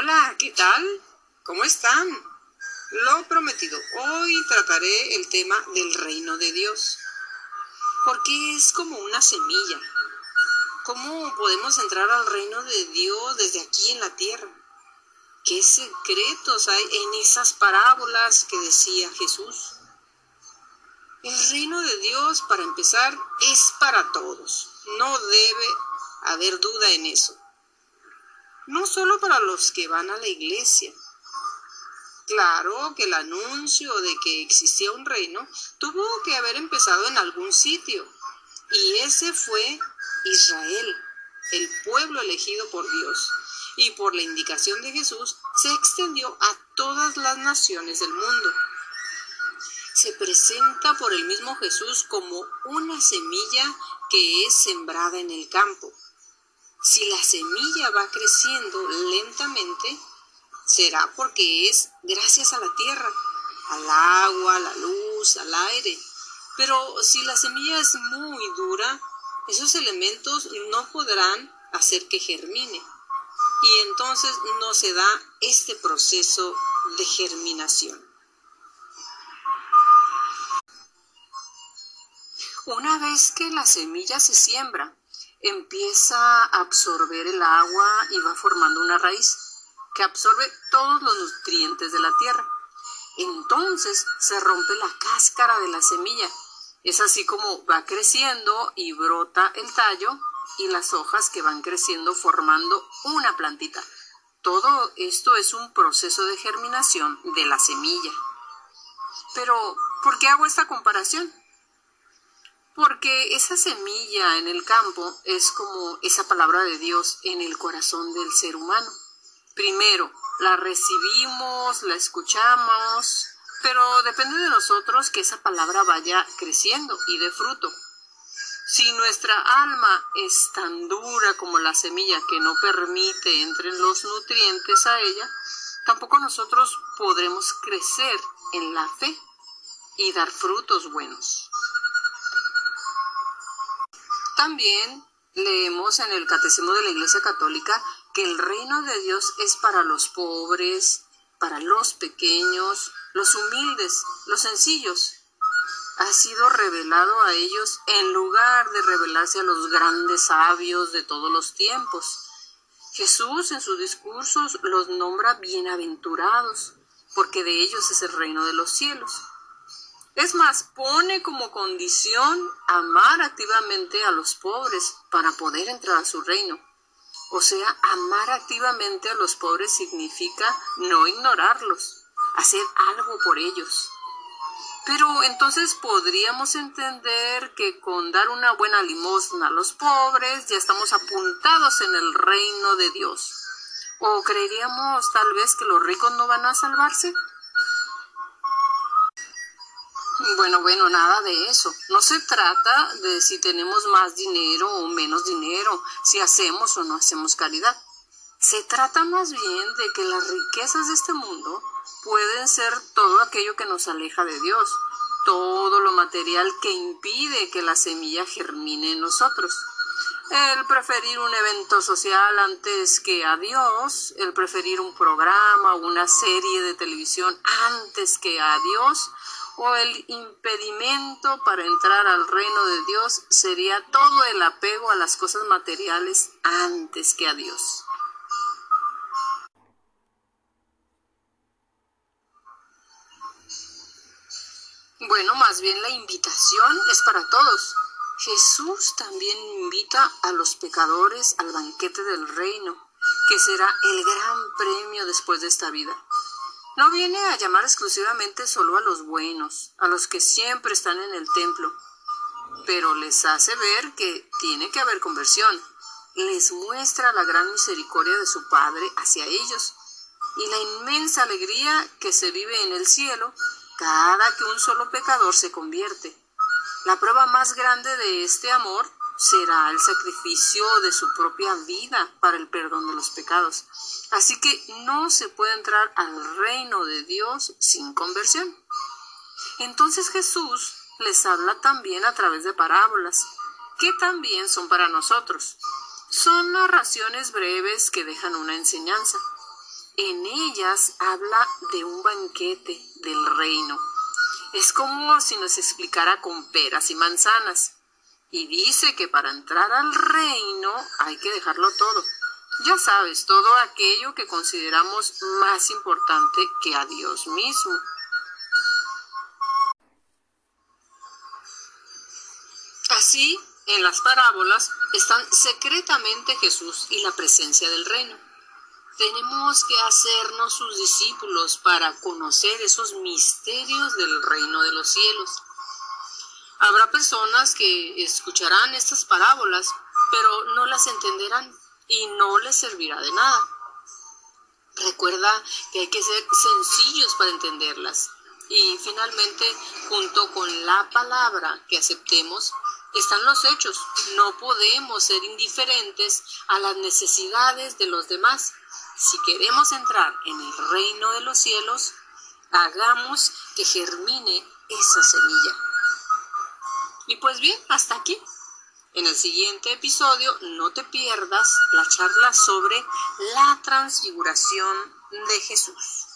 Hola, ¿qué tal? ¿Cómo están? Lo prometido, hoy trataré el tema del reino de Dios, porque es como una semilla. ¿Cómo podemos entrar al reino de Dios desde aquí en la tierra? ¿Qué secretos hay en esas parábolas que decía Jesús? El reino de Dios, para empezar, es para todos. No debe haber duda en eso no solo para los que van a la iglesia. Claro que el anuncio de que existía un reino tuvo que haber empezado en algún sitio, y ese fue Israel, el pueblo elegido por Dios, y por la indicación de Jesús se extendió a todas las naciones del mundo. Se presenta por el mismo Jesús como una semilla que es sembrada en el campo si la semilla va creciendo lentamente, será porque es gracias a la tierra, al agua, a la luz, al aire. Pero si la semilla es muy dura, esos elementos no podrán hacer que germine. Y entonces no se da este proceso de germinación. Una vez que la semilla se siembra, empieza a absorber el agua y va formando una raíz que absorbe todos los nutrientes de la tierra. Entonces se rompe la cáscara de la semilla. Es así como va creciendo y brota el tallo y las hojas que van creciendo formando una plantita. Todo esto es un proceso de germinación de la semilla. Pero, ¿por qué hago esta comparación? Porque esa semilla en el campo es como esa palabra de Dios en el corazón del ser humano. Primero, la recibimos, la escuchamos, pero depende de nosotros que esa palabra vaya creciendo y de fruto. Si nuestra alma es tan dura como la semilla que no permite entren los nutrientes a ella, tampoco nosotros podremos crecer en la fe y dar frutos buenos. También leemos en el Catecismo de la Iglesia Católica que el reino de Dios es para los pobres, para los pequeños, los humildes, los sencillos. Ha sido revelado a ellos en lugar de revelarse a los grandes sabios de todos los tiempos. Jesús en sus discursos los nombra bienaventurados, porque de ellos es el reino de los cielos. Es más, pone como condición amar activamente a los pobres para poder entrar a su reino. O sea, amar activamente a los pobres significa no ignorarlos, hacer algo por ellos. Pero entonces podríamos entender que con dar una buena limosna a los pobres ya estamos apuntados en el reino de Dios. ¿O creeríamos tal vez que los ricos no van a salvarse? Bueno, bueno, nada de eso. No se trata de si tenemos más dinero o menos dinero, si hacemos o no hacemos caridad. Se trata más bien de que las riquezas de este mundo pueden ser todo aquello que nos aleja de Dios, todo lo material que impide que la semilla germine en nosotros. El preferir un evento social antes que a Dios, el preferir un programa o una serie de televisión antes que a Dios, o el impedimento para entrar al reino de Dios sería todo el apego a las cosas materiales antes que a Dios. Bueno, más bien la invitación es para todos. Jesús también invita a los pecadores al banquete del reino, que será el gran premio después de esta vida. No viene a llamar exclusivamente solo a los buenos, a los que siempre están en el templo, pero les hace ver que tiene que haber conversión. Les muestra la gran misericordia de su Padre hacia ellos y la inmensa alegría que se vive en el cielo cada que un solo pecador se convierte. La prueba más grande de este amor será el sacrificio de su propia vida para el perdón de los pecados. Así que no se puede entrar al reino de Dios sin conversión. Entonces Jesús les habla también a través de parábolas, que también son para nosotros. Son narraciones breves que dejan una enseñanza. en ellas habla de un banquete del reino. Es como si nos explicara con peras y manzanas. Y dice que para entrar al reino hay que dejarlo todo. Ya sabes, todo aquello que consideramos más importante que a Dios mismo. Así, en las parábolas están secretamente Jesús y la presencia del reino. Tenemos que hacernos sus discípulos para conocer esos misterios del reino de los cielos. Habrá personas que escucharán estas parábolas, pero no las entenderán y no les servirá de nada. Recuerda que hay que ser sencillos para entenderlas. Y finalmente, junto con la palabra que aceptemos, están los hechos. No podemos ser indiferentes a las necesidades de los demás. Si queremos entrar en el reino de los cielos, hagamos que germine esa semilla. Y pues bien, hasta aquí. En el siguiente episodio no te pierdas la charla sobre la transfiguración de Jesús.